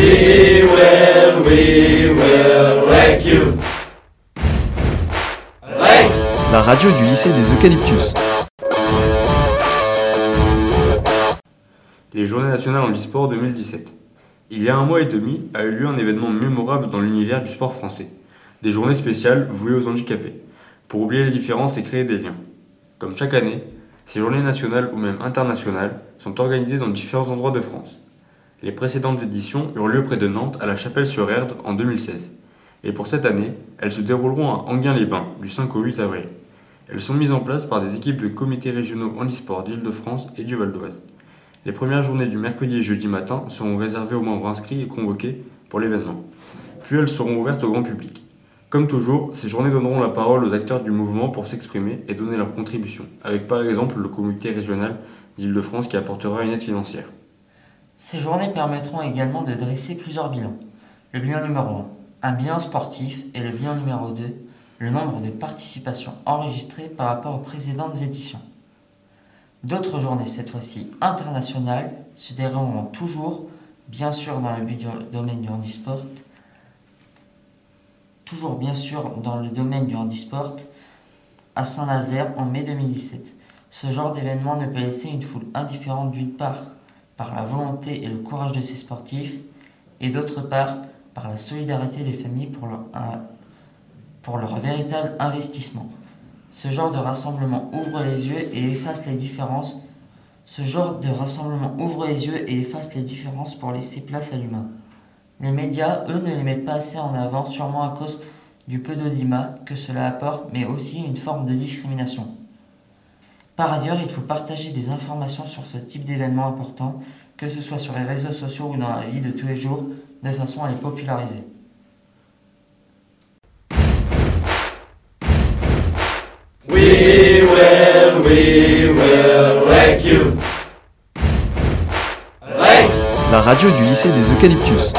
We will, we will wreck you. Wreck. La radio du lycée des Eucalyptus. Les Journées nationales en e-sport 2017. Il y a un mois et demi a eu lieu un événement mémorable dans l'univers du sport français. Des journées spéciales vouées aux handicapés, pour oublier les différences et créer des liens. Comme chaque année, ces journées nationales ou même internationales sont organisées dans différents endroits de France. Les précédentes éditions eurent lieu près de Nantes à la Chapelle-sur-Erdre en 2016. Et pour cette année, elles se dérouleront à Anguin-les-Bains du 5 au 8 avril. Elles sont mises en place par des équipes de comités régionaux handisport d'Île-de-France et du Val d'Oise. Les premières journées du mercredi et jeudi matin seront réservées aux membres inscrits et convoqués pour l'événement. Puis elles seront ouvertes au grand public. Comme toujours, ces journées donneront la parole aux acteurs du mouvement pour s'exprimer et donner leur contribution, avec par exemple le comité régional d'Île-de-France qui apportera une aide financière. Ces journées permettront également de dresser plusieurs bilans. Le bilan numéro 1, un bilan sportif, et le bilan numéro 2, le nombre de participations enregistrées par rapport aux précédentes éditions. D'autres journées, cette fois-ci internationales, se dérouleront toujours, bien sûr dans le domaine du handisport, toujours bien sûr dans le domaine du handisport, à Saint-Nazaire en mai 2017. Ce genre d'événement ne peut laisser une foule indifférente d'une part par la volonté et le courage de ses sportifs, et d'autre part par la solidarité des familles pour leur, pour leur véritable investissement. Ce genre de rassemblement ouvre les yeux et efface les différences. Ce genre de rassemblement ouvre les yeux et efface les différences pour laisser place à l'humain. Les médias, eux, ne les mettent pas assez en avant, sûrement à cause du peu d'audimat que cela apporte, mais aussi une forme de discrimination. Par ailleurs, il faut partager des informations sur ce type d'événement important, que ce soit sur les réseaux sociaux ou dans la vie de tous les jours, de façon à les populariser. We will, we will wreck you. Wreck. La radio du lycée des Eucalyptus.